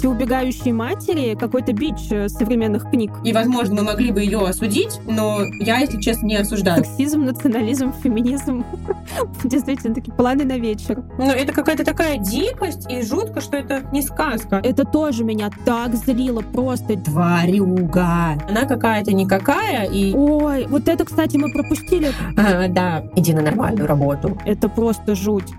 эти убегающие матери какой-то бич э, современных книг. И, возможно, мы могли бы ее осудить, но я, если честно, не осуждаю. Сексизм, национализм, феминизм. Действительно, такие планы на вечер. Ну, это какая-то такая дикость и жутко, что это не сказка. Это тоже меня так злило, просто тварюга. Она какая-то никакая и... Ой, вот это, кстати, мы пропустили. А, да, иди на нормальную работу. Это просто жуть.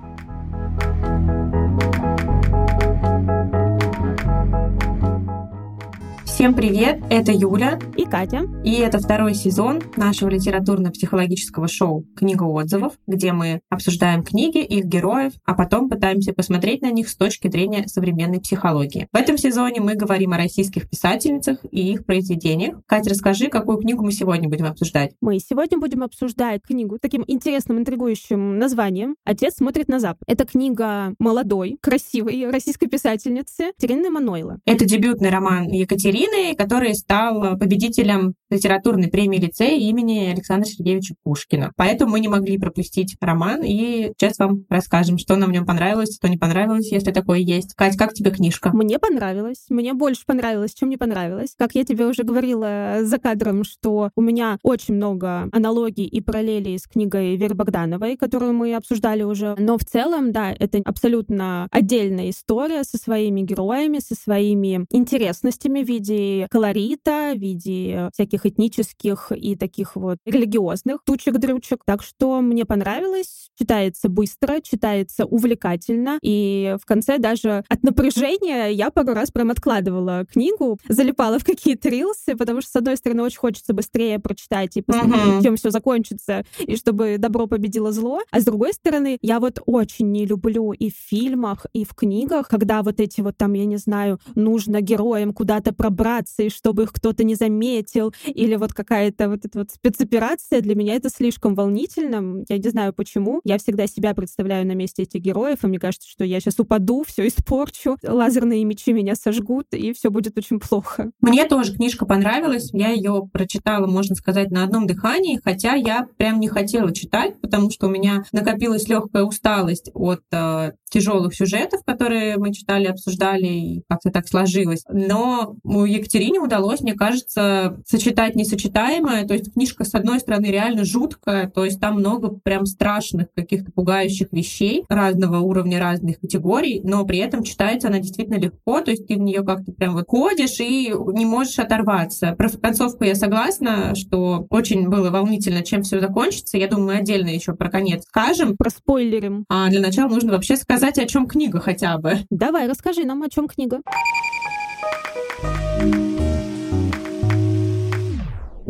Всем привет, это Юля и Катя. И это второй сезон нашего литературно-психологического шоу «Книга отзывов», где мы обсуждаем книги, их героев, а потом пытаемся посмотреть на них с точки зрения современной психологии. В этом сезоне мы говорим о российских писательницах и их произведениях. Катя, расскажи, какую книгу мы сегодня будем обсуждать? Мы сегодня будем обсуждать книгу таким интересным, интригующим названием «Отец смотрит на запад». Это книга молодой, красивой российской писательницы Терины Манойло. Это дебютный роман Екатерины, Украины, который стал победителем литературной премии лицея имени Александра Сергеевича Пушкина. Поэтому мы не могли пропустить роман, и сейчас вам расскажем, что нам в нем понравилось, что не понравилось, если такое есть. Кать, как тебе книжка? Мне понравилось. Мне больше понравилось, чем не понравилось. Как я тебе уже говорила за кадром, что у меня очень много аналогий и параллелей с книгой Веры Богдановой, которую мы обсуждали уже. Но в целом, да, это абсолютно отдельная история со своими героями, со своими интересностями в виде колорита, в виде всяких этнических и таких вот религиозных тучек-дрючек. Так что мне понравилось. Читается быстро, читается увлекательно. И в конце даже от напряжения я пару раз прям откладывала книгу, залипала в какие-то рилсы, потому что, с одной стороны, очень хочется быстрее прочитать и посмотреть, uh-huh. чем все закончится, и чтобы добро победило зло. А с другой стороны, я вот очень не люблю и в фильмах, и в книгах, когда вот эти вот там, я не знаю, нужно героям куда-то пробраться вибрации, чтобы их кто-то не заметил, или вот какая-то вот эта вот спецоперация, для меня это слишком волнительно. Я не знаю почему. Я всегда себя представляю на месте этих героев, и мне кажется, что я сейчас упаду, все испорчу, лазерные мечи меня сожгут, и все будет очень плохо. Мне тоже книжка понравилась. Я ее прочитала, можно сказать, на одном дыхании, хотя я прям не хотела читать, потому что у меня накопилась легкая усталость от э, тяжелых сюжетов, которые мы читали, обсуждали, и как-то так сложилось. Но Екатерине удалось, мне кажется, сочетать несочетаемое. То есть книжка, с одной стороны, реально жуткая, то есть там много прям страшных каких-то пугающих вещей разного уровня, разных категорий, но при этом читается она действительно легко, то есть ты в нее как-то прям вот ходишь и не можешь оторваться. Про концовку я согласна, что очень было волнительно, чем все закончится. Я думаю, мы отдельно еще про конец скажем. Про спойлерим. А для начала нужно вообще сказать, о чем книга хотя бы. Давай, расскажи нам, о чем книга.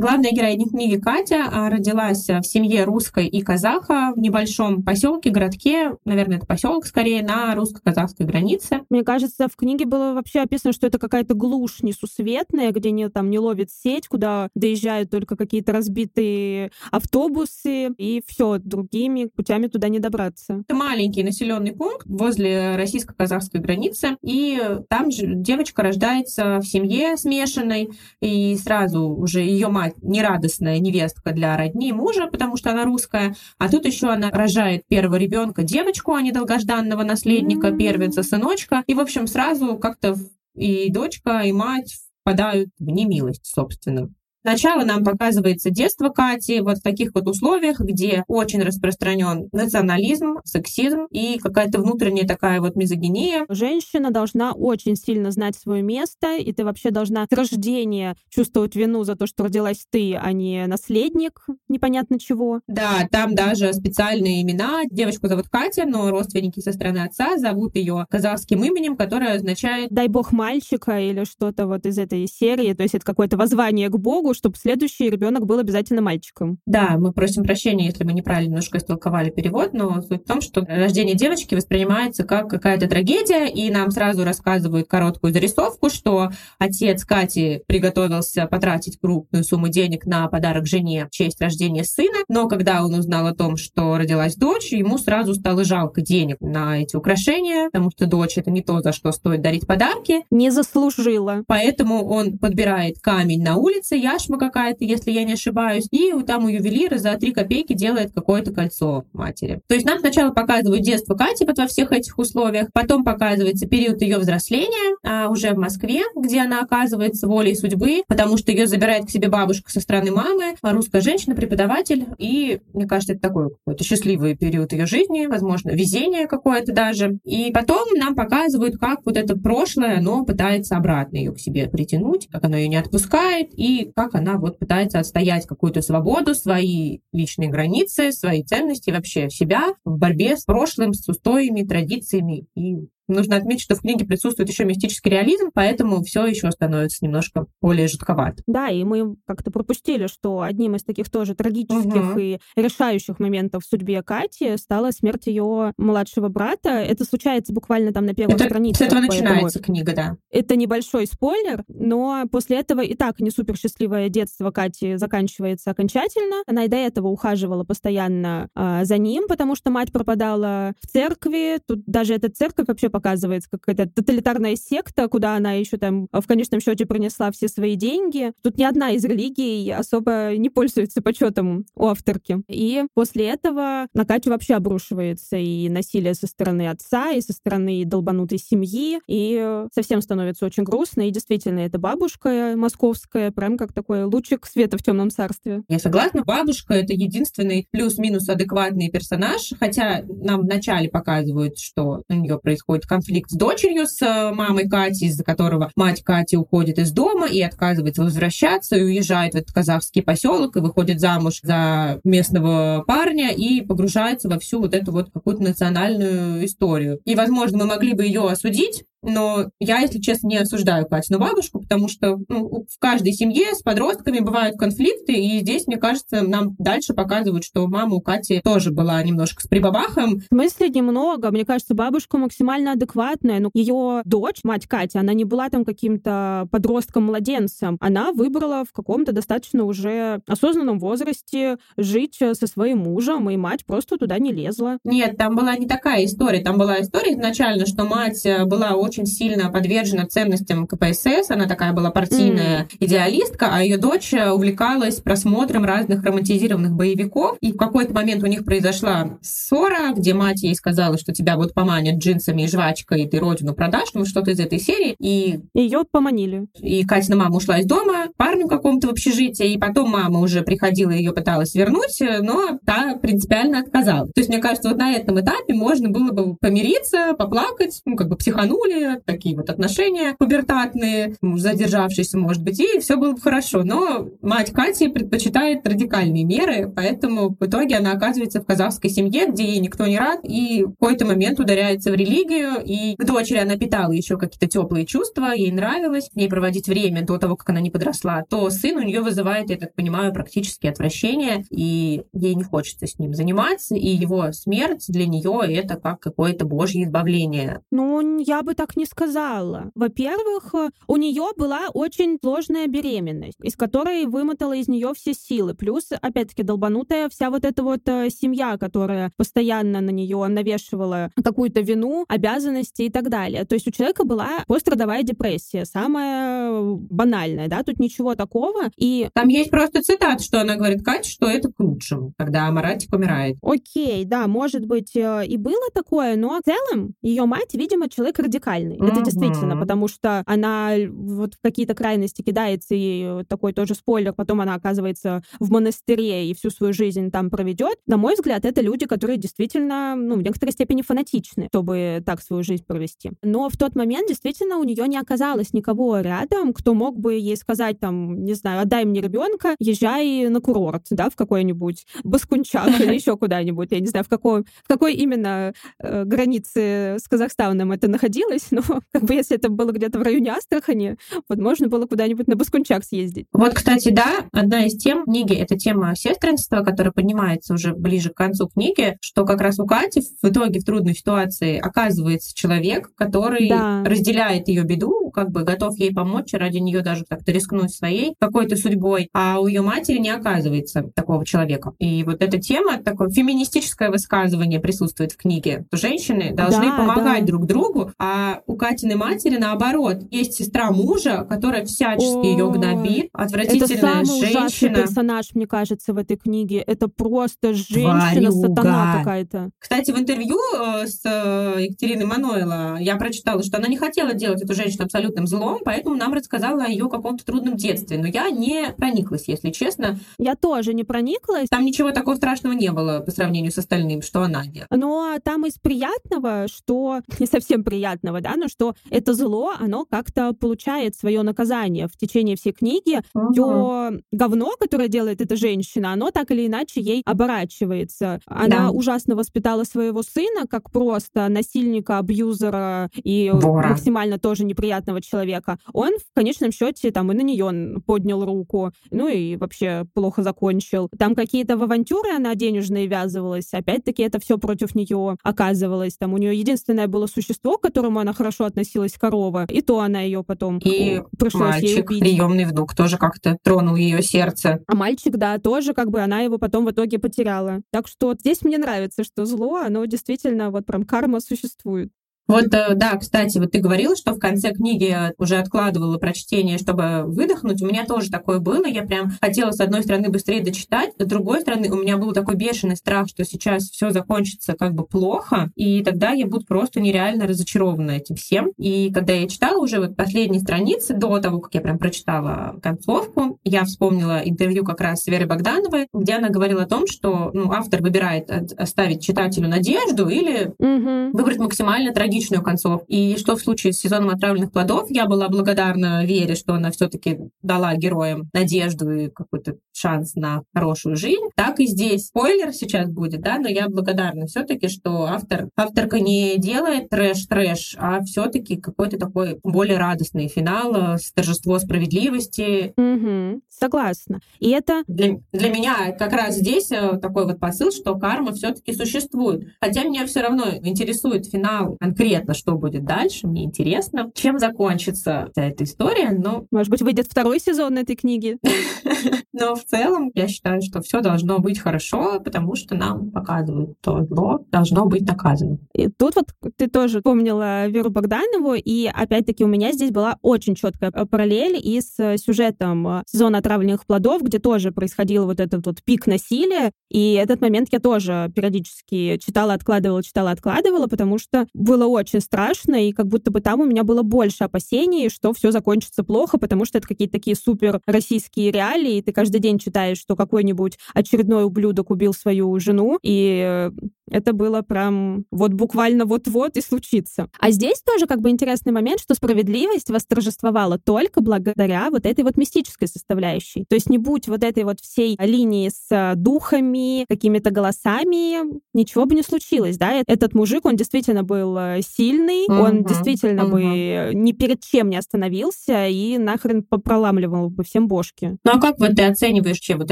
Главная героиня книги Катя а, родилась в семье русской и казаха в небольшом поселке, городке, наверное, это поселок скорее, на русско-казахской границе. Мне кажется, в книге было вообще описано, что это какая-то глушь несусветная, где не, там не ловит сеть, куда доезжают только какие-то разбитые автобусы, и все, другими путями туда не добраться. Это маленький населенный пункт возле российско-казахской границы, и там же девочка рождается в семье смешанной, и сразу уже ее мать нерадостная невестка для родни мужа, потому что она русская, а тут еще она рожает первого ребенка, девочку, а не долгожданного наследника, первенца, сыночка, и, в общем, сразу как-то и дочка, и мать впадают в немилость, собственно. Сначала нам показывается детство Кати вот в таких вот условиях, где очень распространен национализм, сексизм и какая-то внутренняя такая вот мизогиния. Женщина должна очень сильно знать свое место, и ты вообще должна с рождения чувствовать вину за то, что родилась ты, а не наследник непонятно чего. Да, там даже специальные имена. Девочку зовут Катя, но родственники со стороны отца зовут ее казахским именем, которое означает «дай бог мальчика» или что-то вот из этой серии. То есть это какое-то воззвание к Богу, чтобы следующий ребенок был обязательно мальчиком. Да, мы просим прощения, если мы неправильно немножко истолковали перевод, но суть в том, что рождение девочки воспринимается как какая-то трагедия, и нам сразу рассказывают короткую зарисовку, что отец Кати приготовился потратить крупную сумму денег на подарок жене в честь рождения сына, но когда он узнал о том, что родилась дочь, ему сразу стало жалко денег на эти украшения, потому что дочь это не то, за что стоит дарить подарки. Не заслужила. Поэтому он подбирает камень на улице, яш яшма какая-то, если я не ошибаюсь, и там у ювелира за три копейки делает какое-то кольцо матери. То есть нам сначала показывают детство Кати вот во всех этих условиях, потом показывается период ее взросления а, уже в Москве, где она оказывается волей судьбы, потому что ее забирает к себе бабушка со стороны мамы, русская женщина, преподаватель, и мне кажется, это такой какой-то счастливый период ее жизни, возможно, везение какое-то даже. И потом нам показывают, как вот это прошлое, оно пытается обратно ее к себе притянуть, как оно ее не отпускает, и как она вот пытается отстоять какую-то свободу, свои личные границы, свои ценности, вообще себя в борьбе с прошлым, с устоями, традициями и Нужно отметить, что в книге присутствует еще мистический реализм, поэтому все еще становится немножко более жутковато. Да, и мы как-то пропустили, что одним из таких тоже трагических угу. и решающих моментов в судьбе Кати стала смерть ее младшего брата. Это случается буквально там на первой Это, странице. С этого начинается книга, да. Это небольшой спойлер, но после этого и так не супер счастливое детство Кати заканчивается окончательно. Она и до этого ухаживала постоянно э, за ним, потому что мать пропадала в церкви. Тут даже эта церковь вообще показывается как какая-то тоталитарная секта, куда она еще там в конечном счете принесла все свои деньги. Тут ни одна из религий особо не пользуется почетом у авторки. И после этого на Катю вообще обрушивается и насилие со стороны отца, и со стороны долбанутой семьи, и совсем становится очень грустно. И действительно, эта бабушка московская, прям как такой лучик света в темном царстве. Я согласна, бабушка — это единственный плюс-минус адекватный персонаж, хотя нам вначале показывают, что у нее происходит конфликт с дочерью, с э, мамой Кати, из-за которого мать Кати уходит из дома и отказывается возвращаться, и уезжает в этот казахский поселок, и выходит замуж за местного парня, и погружается во всю вот эту вот какую-то национальную историю. И, возможно, мы могли бы ее осудить, но я, если честно, не осуждаю Катину бабушку, потому что ну, в каждой семье с подростками бывают конфликты, и здесь, мне кажется, нам дальше показывают, что мама у Кати тоже была немножко с прибабахом. В смысле немного. Мне кажется, бабушка максимально адекватная. Но ее дочь, мать Кати, она не была там каким-то подростком-младенцем. Она выбрала в каком-то достаточно уже осознанном возрасте жить со своим мужем, и мать просто туда не лезла. Нет, там была не такая история. Там была история изначально, что мать была очень очень сильно подвержена ценностям КПСС. Она такая была партийная mm. идеалистка, а ее дочь увлекалась просмотром разных романтизированных боевиков. И в какой-то момент у них произошла ссора, где мать ей сказала, что тебя вот поманят джинсами и жвачкой, и ты родину продашь, ну что-то из этой серии. И ее поманили. И Катина мама ушла из дома, парню какому-то в общежитие, и потом мама уже приходила и ее пыталась вернуть, но та принципиально отказала. То есть, мне кажется, вот на этом этапе можно было бы помириться, поплакать, ну, как бы психанули, такие вот отношения пубертатные, задержавшиеся, может быть, и все было бы хорошо. Но мать Кати предпочитает радикальные меры, поэтому в итоге она оказывается в казахской семье, где ей никто не рад, и в какой-то момент ударяется в религию, и к дочери она питала еще какие-то теплые чувства, ей нравилось в ней проводить время до того, как она не подросла, то сын у нее вызывает, я так понимаю, практически отвращение, и ей не хочется с ним заниматься, и его смерть для нее это как какое-то божье избавление. Ну, я бы так так не сказала. Во-первых, э, у нее была очень сложная беременность, из которой вымотала из нее все силы. Плюс, опять-таки, долбанутая вся вот эта вот э, семья, которая постоянно на нее навешивала какую-то вину, обязанности и так далее. То есть у человека была пострадовая депрессия, самая банальная, да, тут ничего такого. И... Там есть просто цитат, что она говорит Катя, что это к лучшему, когда Маратик умирает. Окей, да, может быть, э, и было такое, но в целом ее мать, видимо, человек радикальный радикальный. Mm-hmm. Это действительно, потому что она вот в какие-то крайности кидается, и такой тоже спойлер, потом она оказывается в монастыре и всю свою жизнь там проведет. На мой взгляд, это люди, которые действительно, ну, в некоторой степени фанатичны, чтобы так свою жизнь провести. Но в тот момент действительно у нее не оказалось никого рядом, кто мог бы ей сказать там, не знаю, отдай мне ребенка, езжай на курорт, да, в какой-нибудь Баскунчак или еще куда-нибудь, я не знаю, в какой, в какой именно э, границе с Казахстаном это находилось, но как бы если это было где-то в районе Астрахани, вот можно было куда-нибудь на Баскунчак съездить. Вот, кстати, да, одна из тем книги — это тема сестринства, которая поднимается уже ближе к концу книги, что как раз у Кати в итоге в трудной ситуации оказывается человек, который да. разделяет ее беду, как бы готов ей помочь, ради нее даже как-то рискнуть своей какой-то судьбой, а у ее матери не оказывается такого человека. И вот эта тема, такое феминистическое высказывание присутствует в книге, что женщины должны да, помогать да. друг другу, а у Катиной матери наоборот. Есть сестра мужа, которая всячески ее гнобит, отвратительная это самый женщина. персонаж, мне кажется, в этой книге. Это просто женщина-сатана какая-то. Кстати, в интервью э, с э, Екатериной Мануэла я прочитала, что она не хотела делать эту женщину абсолютным злом, поэтому нам рассказала о ее каком-то трудном детстве. Но я не прониклась, если честно. Я тоже не прониклась. Там ничего такого страшного не было по сравнению с остальным, что она делала. Но там из приятного, что не совсем приятного, да, но что это зло, оно как-то получает свое наказание в течение всей книги. Угу. То говно, которое делает эта женщина, оно так или иначе ей оборачивается. Она да. ужасно воспитала своего сына как просто насильника, абьюзера и Вора. максимально тоже неприятного человека. Он в конечном счете там и на нее поднял руку, ну и вообще плохо закончил. Там какие-то в авантюры она денежные ввязывалась, опять-таки это все против нее оказывалось. Там у нее единственное было существо, к которому она хорошо относилась, корова, и то она ее потом и пришлось мальчик, ей убить. приемный внук, тоже как-то тронул ее сердце. А мальчик, да, тоже как бы она его потом в итоге потеряла. Так что здесь мне нравится, что зло, оно действительно вот прям карма существует. Вот, э, да, кстати, вот ты говорила, что в конце книги уже откладывала прочтение, чтобы выдохнуть. У меня тоже такое было. Я прям хотела, с одной стороны, быстрее дочитать, с другой стороны, у меня был такой бешеный страх, что сейчас все закончится как бы плохо, и тогда я буду просто нереально разочарована этим всем. И когда я читала уже вот последние страницы, до того, как я прям прочитала концовку, я вспомнила интервью как раз с Верой Богдановой, где она говорила о том, что ну, автор выбирает оставить читателю надежду или угу. выбрать максимально трагичную концовку. И что в случае с сезоном отравленных плодов, я была благодарна Вере, что она все-таки дала героям надежду и какой-то шанс на хорошую жизнь. Так и здесь. Спойлер сейчас будет, да, но я благодарна все-таки, что автор, авторка не делает трэш-трэш, а все-таки какой-то такой более радостный финал, э, торжество справедливости. Угу, согласна. И это... Для, для меня как раз здесь э, такой вот посыл, что карма все-таки существует. Хотя меня все равно интересует финал конкретно конкретно, что будет дальше, мне интересно, чем закончится вся эта история, но... Может быть, выйдет второй сезон этой книги? Но в целом я считаю, что все должно быть хорошо, потому что нам показывают, что зло должно быть наказано. И тут вот ты тоже помнила Веру Богданову, и опять-таки у меня здесь была очень четкая параллель и с сюжетом сезона отравленных плодов, где тоже происходил вот этот вот пик насилия, и этот момент я тоже периодически читала, откладывала, читала, откладывала, потому что было очень страшно, и как будто бы там у меня было больше опасений, что все закончится плохо, потому что это какие-то такие супер российские реалии, и ты каждый день читаешь, что какой-нибудь очередной ублюдок убил свою жену, и э, это было прям вот буквально вот-вот и случится. А здесь тоже как бы интересный момент, что справедливость восторжествовала только благодаря вот этой вот мистической составляющей. То есть не будь вот этой вот всей линии с духами, какими-то голосами, ничего бы не случилось, да? Этот мужик, он действительно был э, сильный, uh-huh, он действительно uh-huh. бы ни перед чем не остановился и нахрен попроламливал бы всем бошки. Ну а как вот ты оцениваешь че вот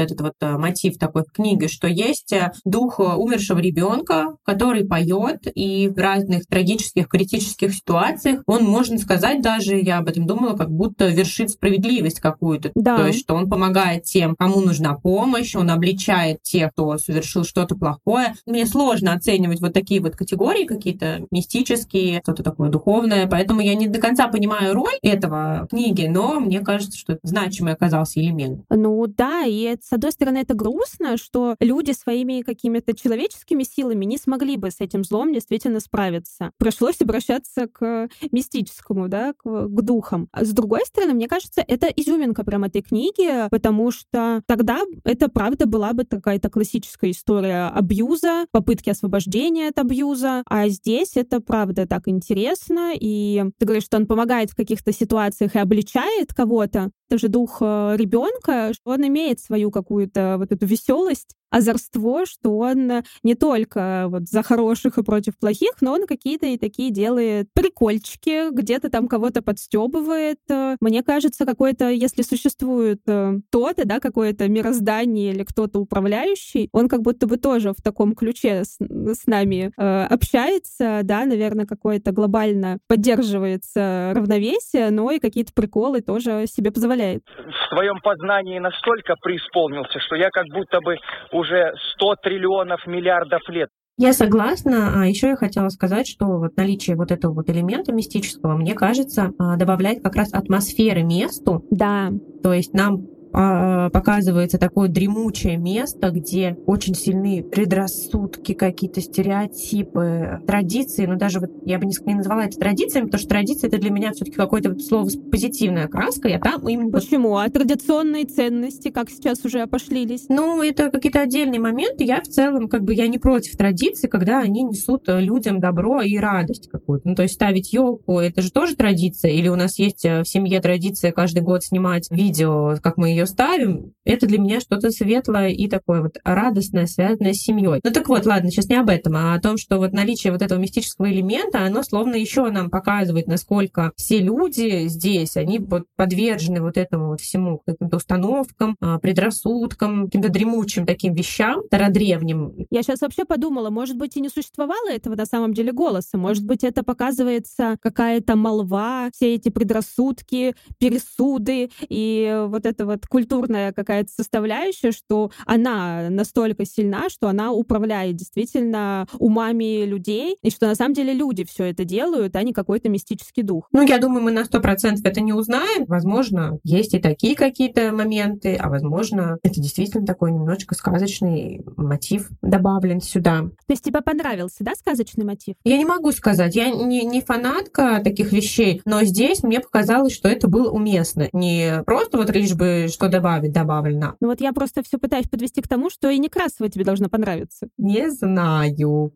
этот вот э, мотив такой в книге, что есть э, дух умершего ребенка, который поет, и в разных трагических, критических ситуациях он, можно сказать, даже я об этом думала, как будто вершит справедливость какую-то. Да. То есть, что он помогает тем, кому нужна помощь, он обличает тех, кто совершил что-то плохое. Мне сложно оценивать вот такие вот категории какие-то мистические, мистические, что-то такое духовное. Поэтому я не до конца понимаю роль этого книги, но мне кажется, что это значимый оказался элемент. Ну да, и с одной стороны это грустно, что люди своими какими-то человеческими силами не смогли бы с этим злом действительно справиться. Пришлось обращаться к мистическому, да, к, к духам. А с другой стороны, мне кажется, это изюминка прям этой книги, потому что тогда это правда была бы какая-то классическая история абьюза, попытки освобождения от абьюза, а здесь это правда так интересно, и ты говоришь, что он помогает в каких-то ситуациях и обличает кого-то, тоже дух э, ребенка, что он имеет свою какую-то вот эту веселость, озорство, что он не только вот за хороших и против плохих, но он какие-то и такие делает прикольчики, где-то там кого-то подстебывает. Мне кажется, какой-то, если существует кто-то, да, какое-то мироздание или кто-то управляющий, он как будто бы тоже в таком ключе с, с нами э, общается, да, наверное, какое-то глобально поддерживается равновесие, но и какие-то приколы тоже себе позволяет. В своем познании настолько преисполнился, что я как будто бы уже 100 триллионов миллиардов лет я согласна. А еще я хотела сказать, что вот наличие вот этого вот элемента мистического, мне кажется, а, добавляет как раз атмосферы месту. Да. То есть нам показывается такое дремучее место, где очень сильны предрассудки, какие-то стереотипы, традиции. Но даже вот я бы не назвала это традициями, потому что традиция это для меня все-таки какое-то слово с позитивная краска. Я там именно... Почему? А традиционные ценности как сейчас уже опошлились? Ну, это какие-то отдельные моменты. Я в целом, как бы, я не против традиций, когда они несут э, людям добро и радость какую-то. Ну, то есть ставить елку, это же тоже традиция. Или у нас есть э, в семье традиция каждый год снимать видео, как мы ее ее ставим, это для меня что-то светлое и такое вот радостное, связанное с семьей. Ну так вот, ладно, сейчас не об этом, а о том, что вот наличие вот этого мистического элемента, оно словно еще нам показывает, насколько все люди здесь, они вот подвержены вот этому вот всему, каким-то установкам, а, предрассудкам, каким-то дремучим таким вещам, стародревним. Я сейчас вообще подумала, может быть, и не существовало этого на самом деле голоса, может быть, это показывается какая-то молва, все эти предрассудки, пересуды и вот это вот культурная какая-то составляющая, что она настолько сильна, что она управляет действительно умами людей, и что на самом деле люди все это делают, а не какой-то мистический дух. Ну, я думаю, мы на сто процентов это не узнаем. Возможно, есть и такие какие-то моменты, а возможно, это действительно такой немножечко сказочный мотив добавлен сюда. То есть тебе понравился, да, сказочный мотив? Я не могу сказать. Я не, не фанатка таких вещей, но здесь мне показалось, что это было уместно. Не просто вот лишь бы что добавить добавлено. Ну вот я просто все пытаюсь подвести к тому, что и Некрасова тебе должно понравиться. Не знаю.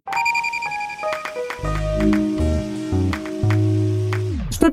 Что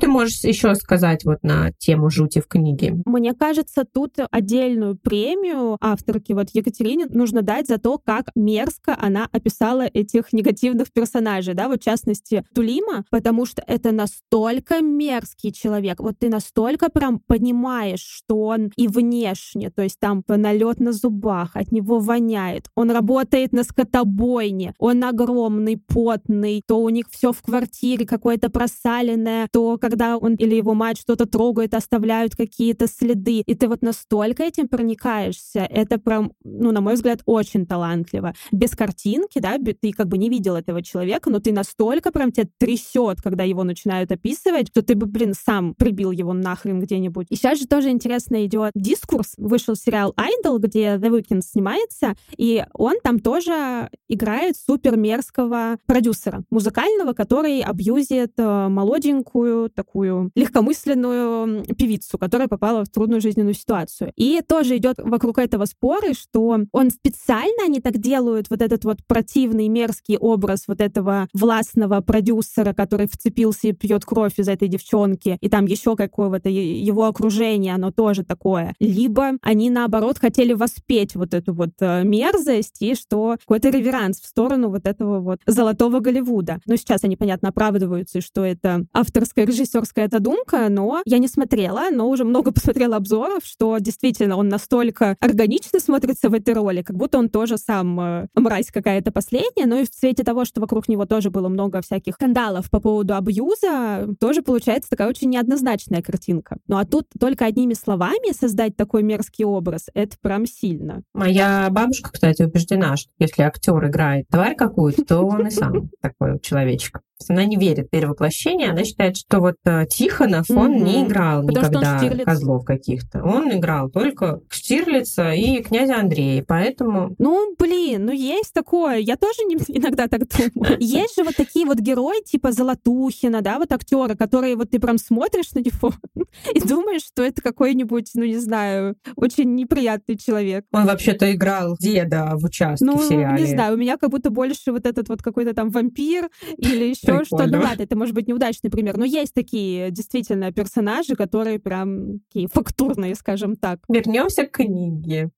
ты можешь еще сказать вот на тему жути в книге? Мне кажется, тут отдельную премию авторке вот Екатерине нужно дать за то, как мерзко она описала этих негативных персонажей, да, вот в частности Тулима, потому что это настолько мерзкий человек, вот ты настолько прям понимаешь, что он и внешне, то есть там налет на зубах, от него воняет, он работает на скотобойне, он огромный, потный, то у них все в квартире какое-то просаленное, то когда он или его мать что-то трогает, оставляют какие-то следы, и ты вот настолько этим проникаешься, это прям, ну, на мой взгляд, очень талантливо. Без картинки, да, ты как бы не видел этого человека, но ты настолько прям тебя трясет, когда его начинают описывать, что ты бы, блин, сам прибил его нахрен где-нибудь. И сейчас же тоже интересно идет дискурс. Вышел сериал Idol, где The Weeknd снимается, и он там тоже играет супер мерзкого продюсера музыкального, который абьюзит э, молоденькую такую легкомысленную певицу, которая попала в трудную жизненную ситуацию. И тоже идет вокруг этого споры, что он специально они так делают вот этот вот противный, мерзкий образ вот этого властного продюсера, который вцепился и пьет кровь из этой девчонки, и там еще какого-то его окружение, оно тоже такое. Либо они, наоборот, хотели воспеть вот эту вот э, мерзость, и что какой-то реверанс в сторону вот этого вот золотого Голливуда. Но сейчас они, понятно, оправдываются, что это авторская режиссерская эта думка, но я не смотрела, но уже много посмотрела обзоров, что действительно он настолько органично смотрится в этой роли, как будто он тоже сам э, мразь какая-то последняя, но и в свете того, что вокруг него тоже было много всяких скандалов по поводу абьюза, тоже получается такая очень неоднозначная картинка. Ну а тут только одними словами создать такой мерзкий образ, это прям сильно. Моя бабушка, кстати, убеждена, что если актер играет тварь какую-то, то он и сам такой человечек она не верит в перевоплощение, она считает, что вот э, Тихонов, он mm-hmm. не играл Потому никогда козлов каких-то. Он играл только Штирлица и князя Андрея, поэтому... Ну, блин, ну есть такое. Я тоже не, иногда так думаю. Есть же вот такие вот герои, типа Золотухина, да, вот актеры, которые вот ты прям смотришь на него и думаешь, что это какой-нибудь, ну, не знаю, очень неприятный человек. Он вообще-то играл деда в участке ну, в сериале. не знаю, у меня как будто больше вот этот вот какой-то там вампир или еще все, что... Ну ладно, это может быть неудачный пример, но есть такие действительно персонажи, которые прям такие фактурные, скажем так. Вернемся к книге.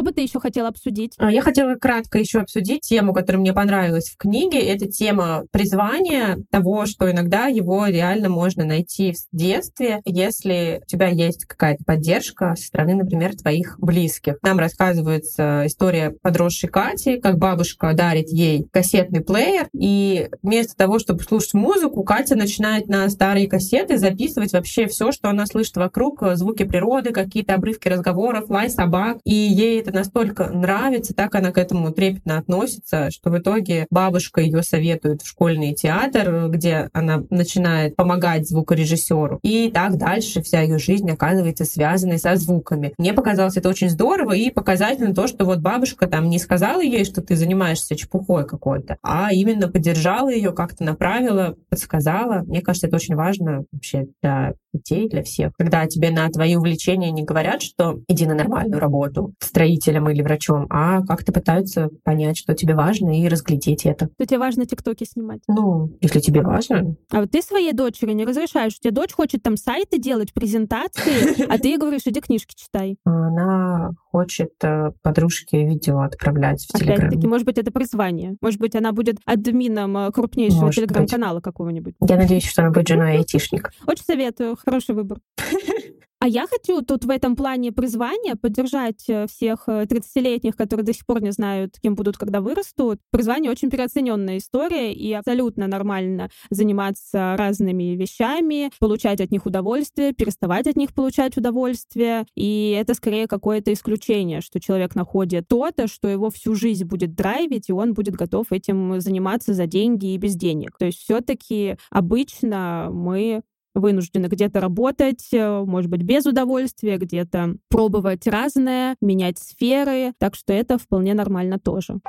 Что бы ты еще хотела обсудить? А, я хотела кратко еще обсудить тему, которая мне понравилась в книге. Это тема призвания, того, что иногда его реально можно найти в детстве, если у тебя есть какая-то поддержка со стороны, например, твоих близких. Нам рассказывается история подросшей Кати, как бабушка дарит ей кассетный плеер, и вместо того, чтобы слушать музыку, Катя начинает на старые кассеты записывать вообще все, что она слышит вокруг, звуки природы, какие-то обрывки разговоров, лай собак, и ей это это настолько нравится, так она к этому трепетно относится, что в итоге бабушка ее советует в школьный театр, где она начинает помогать звукорежиссеру. И так дальше вся ее жизнь оказывается связанной со звуками. Мне показалось это очень здорово и показательно то, что вот бабушка там не сказала ей, что ты занимаешься чепухой какой-то, а именно поддержала ее, как-то направила, подсказала. Мне кажется, это очень важно вообще для детей, для всех. Когда тебе на твои увлечения не говорят, что иди на нормальную работу, строителем или врачом, а как-то пытаются понять, что тебе важно, и разглядеть это. Что тебе важно тиктоки снимать? Ну, если тебе важно. А вот ты своей дочери не разрешаешь, у тебя дочь хочет там сайты делать, презентации, а ты ей говоришь, иди книжки читай. Она хочет э, подружке видео отправлять в Телеграм. Опять-таки, может быть, это призвание. Может быть, она будет админом э, крупнейшего Телеграм-канала какого-нибудь. Я надеюсь, что она будет женой айтишник. Очень советую хороший выбор. А я хочу тут в этом плане призвания поддержать э, всех 30-летних, э, которые до сих пор не знают, кем будут, когда вырастут. Призвание очень переоцененная история, и абсолютно нормально заниматься разными вещами, получать от них удовольствие, переставать от них получать удовольствие. И это скорее какое-то исключение, что человек находит то-то, что его всю жизнь будет драйвить, и он будет готов этим заниматься за деньги и без денег. То есть все-таки обычно мы вынуждены где-то работать, э, может быть, без удовольствия, где-то пробовать разное, менять сферы. Так что это вполне нормально тоже.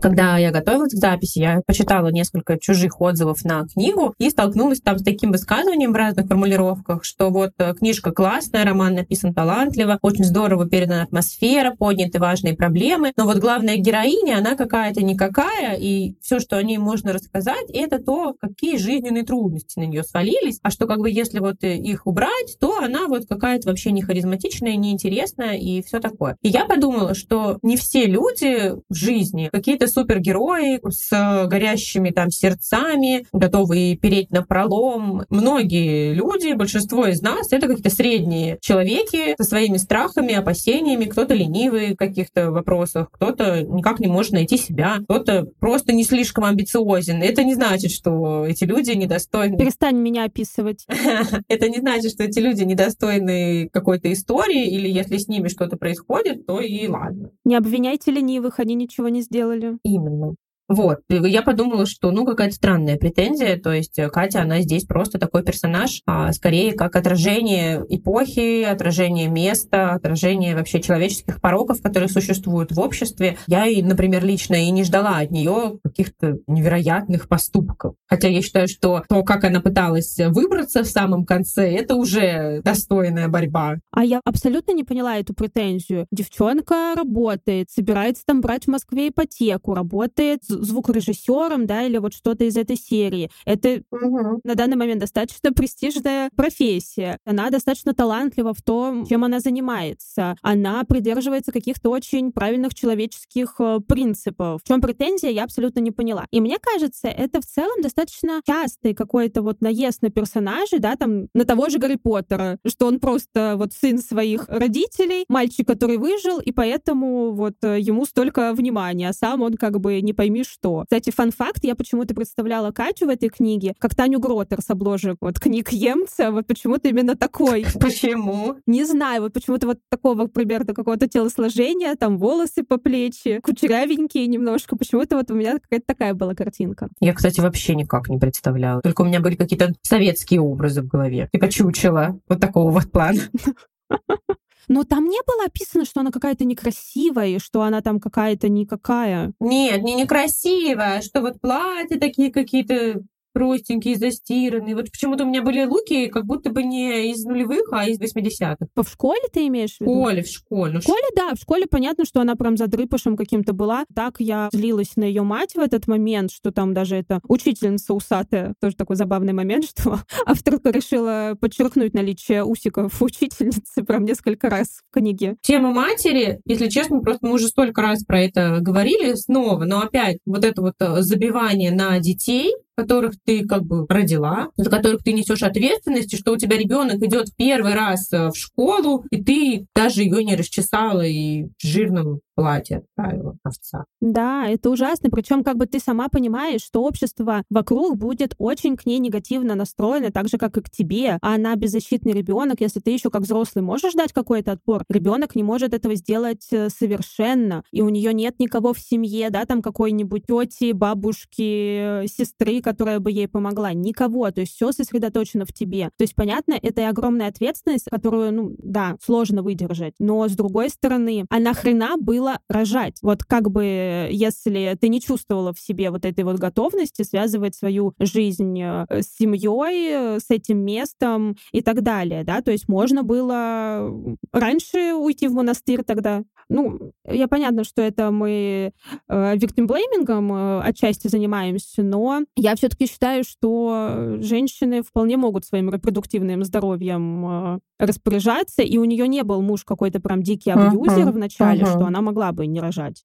Когда я готовилась к записи, я почитала несколько чужих отзывов на книгу и столкнулась там с таким высказыванием в разных формулировках, что вот э, книжка классная, роман написан талантливо, очень здорово передана атмосфера, подняты важные проблемы, но вот главная героиня, она какая-то никакая, и все, что о ней можно рассказать, это то, какие жизненные трудности на нее свалились, а что как бы если вот э, их убрать, то она вот какая-то вообще не харизматичная, неинтересная и все такое. И я подумала, что не все люди в жизни какие-то супергерои с горящими там сердцами, готовые переть на пролом. Многие люди, большинство из нас, это какие-то средние человеки со своими страхами, опасениями. Кто-то ленивый в каких-то вопросах, кто-то никак не может найти себя, кто-то просто не слишком амбициозен. Это не значит, что эти люди недостойны. Перестань меня описывать. Это не значит, что эти люди недостойны какой-то истории, или если с ними что-то происходит, то и ладно. Не обвиняйте ленивых, они ничего не сделали. Именно. Вот, я подумала, что, ну, какая-то странная претензия, то есть э, Катя, она здесь просто такой персонаж, а скорее как отражение эпохи, отражение места, отражение вообще человеческих пороков, которые существуют в обществе. Я, например, лично и не ждала от нее каких-то невероятных поступков. Хотя я считаю, что то, как она пыталась выбраться в самом конце, это уже достойная борьба. А я абсолютно не поняла эту претензию. Девчонка работает, собирается там брать в Москве ипотеку, работает звукорежиссером, да, или вот что-то из этой серии. Это угу. на данный момент достаточно престижная профессия. Она достаточно талантлива в том, чем она занимается. Она придерживается каких-то очень правильных человеческих э, принципов. В чем претензия, я абсолютно не поняла. И мне кажется, это в целом достаточно частый какой-то вот наезд на персонажей, да, там, на того же Гарри Поттера, что он просто вот сын своих родителей, мальчик, который выжил, и поэтому вот э, ему столько внимания, а сам он как бы не пойми что. Кстати, фан-факт, я почему-то представляла Катю в этой книге как Таню Гротер с обложек вот книг Емца, вот почему-то именно такой. Почему? Не знаю, вот почему-то вот такого примерно какого-то телосложения, там волосы по плечи, кучерявенькие немножко, почему-то вот у меня какая-то такая была картинка. Я, кстати, вообще никак не представляла. Только у меня были какие-то советские образы в голове. Типа чучело. Вот такого вот плана. Но там не было описано, что она какая-то некрасивая, что она там какая-то никакая. Нет, не некрасивая, что вот платья такие какие-то простенькие, застиранные. Вот почему-то у меня были луки как будто бы не из нулевых, а из 80-х. В школе ты имеешь в виду? В школе, в школе. В школе, да, в школе понятно, что она прям задрыпышем каким-то была. Так я злилась на ее мать в этот момент, что там даже эта учительница усатая, тоже такой забавный момент, что авторка решила подчеркнуть наличие усиков учительницы прям несколько раз в книге. Тема матери, если честно, просто мы уже столько раз про это говорили снова, но опять вот это вот э, забивание на детей, которых ты как бы родила, за которых ты несешь ответственность, и что у тебя ребенок идет первый раз э, в школу, и ты даже ее не расчесала и жирным платье отправила овца. Да, это ужасно. Причем как бы ты сама понимаешь, что общество вокруг будет очень к ней негативно настроено, так же, как и к тебе. А она беззащитный ребенок. Если ты еще как взрослый можешь дать какой-то отпор, ребенок не может этого сделать э, совершенно. И у нее нет никого в семье, да, там какой-нибудь тети, бабушки, сестры, которая бы ей помогла. Никого. То есть все сосредоточено в тебе. То есть, понятно, это и огромная ответственность, которую, ну, да, сложно выдержать. Но, с другой стороны, а нахрена было рожать? Вот как бы, если ты не чувствовала в себе вот этой вот готовности связывать свою жизнь э, с семьей, с этим местом и так далее, да? То есть можно было раньше уйти в монастырь тогда. Ну, я понятно, что это мы э, виктимблеймингом э, отчасти занимаемся, но я все-таки считаю, что женщины вполне могут своим репродуктивным здоровьем распоряжаться, и у нее не был муж какой-то прям дикий абьюзер uh-huh, в начале, uh-huh. что она могла бы не рожать.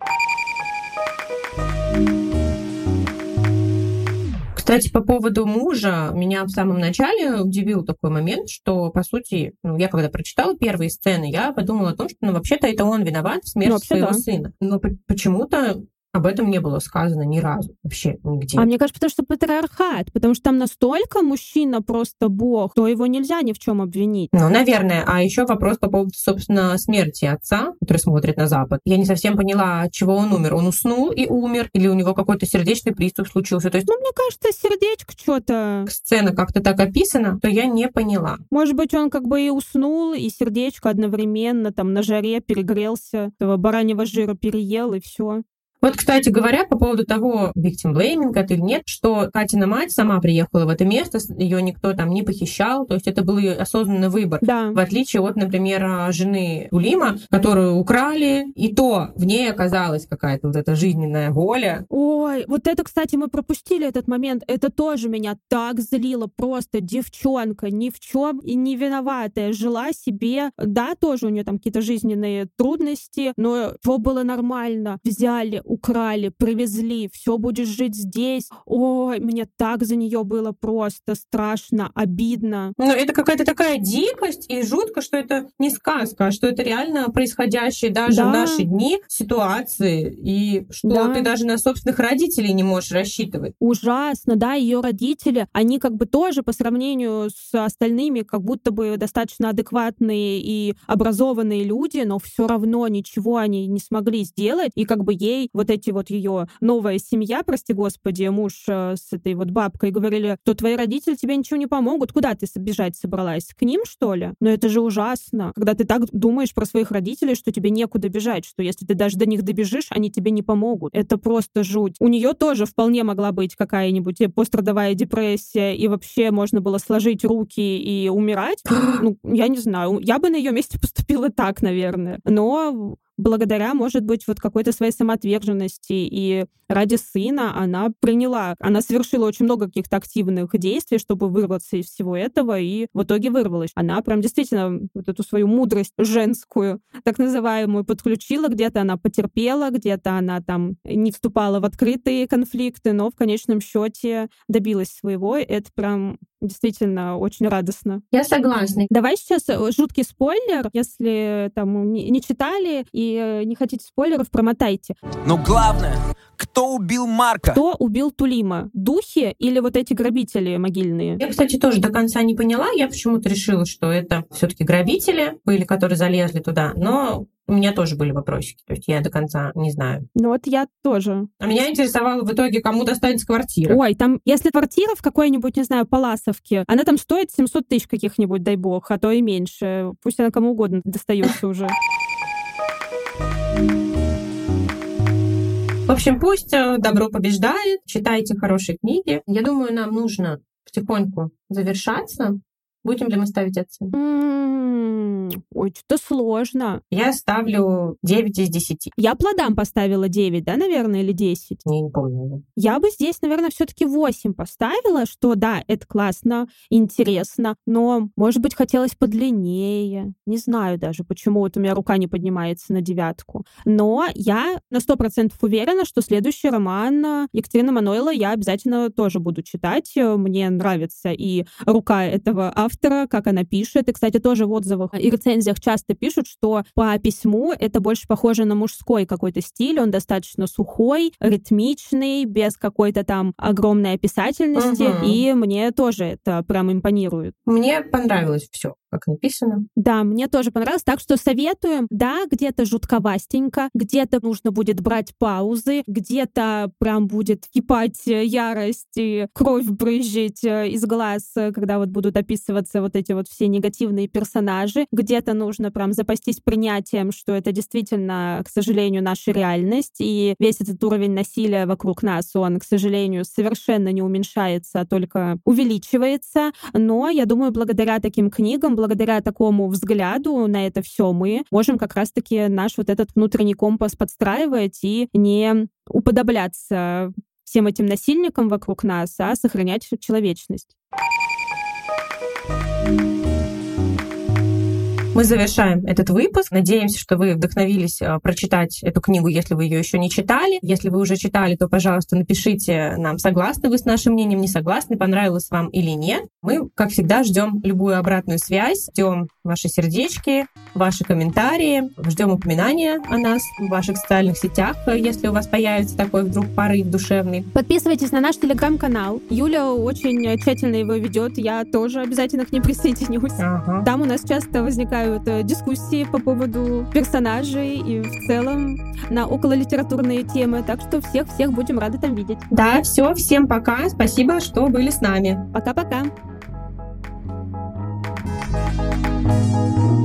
Кстати, по поводу мужа, меня в самом начале удивил такой момент, что, по сути, ну, я когда прочитала первые сцены, я подумала о том, что, ну, вообще-то это он виноват в смерти ну, своего да. сына. Но почему-то об этом не было сказано ни разу вообще нигде. А мне кажется, потому что патриархат, потому что там настолько мужчина просто бог, то его нельзя ни в чем обвинить. Ну, наверное. А еще вопрос по поводу, собственно, смерти отца, который смотрит на Запад. Я не совсем поняла, от чего он умер. Он уснул и умер, или у него какой-то сердечный приступ случился. То есть, ну, мне кажется, сердечко что-то... Сцена как-то так описана, то я не поняла. Может быть, он как бы и уснул, и сердечко одновременно там на жаре перегрелся, этого бараньего жира переел, и все. Вот, кстати говоря, по поводу того, victim blaming это или нет, что Катина мать сама приехала в это место, ее никто там не похищал, то есть это был ее осознанный выбор. Да. В отличие от, например, жены Улима, которую украли, и то в ней оказалась какая-то вот эта жизненная воля. Ой, вот это, кстати, мы пропустили этот момент. Это тоже меня так злило. Просто девчонка ни в чем и не виноватая. Жила себе, да, тоже у нее там какие-то жизненные трудности, но все было нормально. Взяли, украли, привезли, все будешь жить здесь. Ой, мне так за нее было просто страшно, обидно. Но это какая-то такая дикость и жутко, что это не сказка, а что это реально происходящие даже да. в наши дни ситуации, и что да. ты даже на собственных родителей не можешь рассчитывать. Ужасно, да, ее родители, они как бы тоже по сравнению с остальными как будто бы достаточно адекватные и образованные люди, но все равно ничего они не смогли сделать, и как бы ей вот эти вот ее новая семья, прости господи, муж э, с этой вот бабкой, говорили, что твои родители тебе ничего не помогут. Куда ты бежать собралась? К ним, что ли? Но это же ужасно. Когда ты так думаешь про своих родителей, что тебе некуда бежать, что если ты даже до них добежишь, они тебе не помогут. Это просто жуть. У нее тоже вполне могла быть какая-нибудь пострадовая депрессия, и вообще можно было сложить руки и умирать. ну, я не знаю. Я бы на ее месте поступила так, наверное. Но благодаря, может быть, вот какой-то своей самоотверженности и ради сына она приняла, она совершила очень много каких-то активных действий, чтобы вырваться из всего этого, и в итоге вырвалась. Она прям действительно вот эту свою мудрость женскую, так называемую, подключила, где-то она потерпела, где-то она там не вступала в открытые конфликты, но в конечном счете добилась своего. Это прям действительно очень радостно. Я согласна. Давай сейчас э, жуткий спойлер, если там не, не читали и э, не хотите спойлеров, промотайте. Но главное, кто убил Марка? Кто убил Тулима? Духи или вот эти грабители могильные? Я, кстати, тоже до конца не поняла. Я почему-то решила, что это все-таки грабители были, которые залезли туда. Но у меня тоже были вопросики, то есть я до конца не знаю. Ну вот я тоже. А меня интересовало в итоге, кому достанется квартира. Ой, там, если квартира в какой-нибудь, не знаю, Паласовке, она там стоит 700 тысяч каких-нибудь, дай бог, а то и меньше. Пусть она кому угодно достается уже. В общем, пусть э, добро побеждает, читайте хорошие книги. Я думаю, нам нужно потихоньку завершаться. Будем ли мы ставить оценку? Ой, что-то сложно. Я ставлю 9 из 10. Я плодам поставила 9, да, наверное, или 10? Я не помню. Я бы здесь, наверное, все таки 8 поставила, что да, это классно, интересно, но, может быть, хотелось подлиннее. Не знаю даже, почему вот у меня рука не поднимается на девятку. Но я на 100% уверена, что следующий роман Екатерины Мануэла я обязательно тоже буду читать. Мне нравится и рука этого автора, автора, как она пишет. И, кстати, тоже в отзывах и рецензиях часто пишут, что по письму это больше похоже на мужской какой-то стиль. Он достаточно сухой, ритмичный, без какой-то там огромной описательности. Угу. И мне тоже это прям импонирует. Мне понравилось все как написано. Да, мне тоже понравилось. Так что советуем. Да, где-то жутковастенько, где-то нужно будет брать паузы, где-то прям будет кипать ярость и кровь брызжить э, из глаз, э, когда вот будут описываться вот эти вот все негативные персонажи. Где-то нужно прям запастись принятием, что это действительно, к сожалению, наша реальность, и весь этот уровень насилия вокруг нас, он, к сожалению, совершенно не уменьшается, а только увеличивается. Но я думаю, благодаря таким книгам, благодаря такому взгляду на это все мы можем как раз-таки наш вот этот внутренний компас подстраивать и не уподобляться всем этим насильникам вокруг нас, а сохранять человечность. Мы завершаем этот выпуск. Надеемся, что вы вдохновились а, прочитать эту книгу, если вы ее еще не читали. Если вы уже читали, то, пожалуйста, напишите нам, согласны вы с нашим мнением, не согласны, понравилось вам или нет. Мы, как всегда, ждем любую обратную связь, ждем ваши сердечки, ваши комментарии, ждем упоминания о нас в ваших социальных сетях, если у вас появится такой вдруг порыв душевный. Подписывайтесь на наш телеграм-канал. Юля очень тщательно его ведет. Я тоже обязательно к ней присоединюсь. Ага. Там у нас часто возникают бывают э, дискуссии по поводу персонажей и в целом на окололитературные темы. Так что всех-всех будем рады там видеть. Да, все, всем пока. Спасибо, что были с нами. Пока-пока. thank you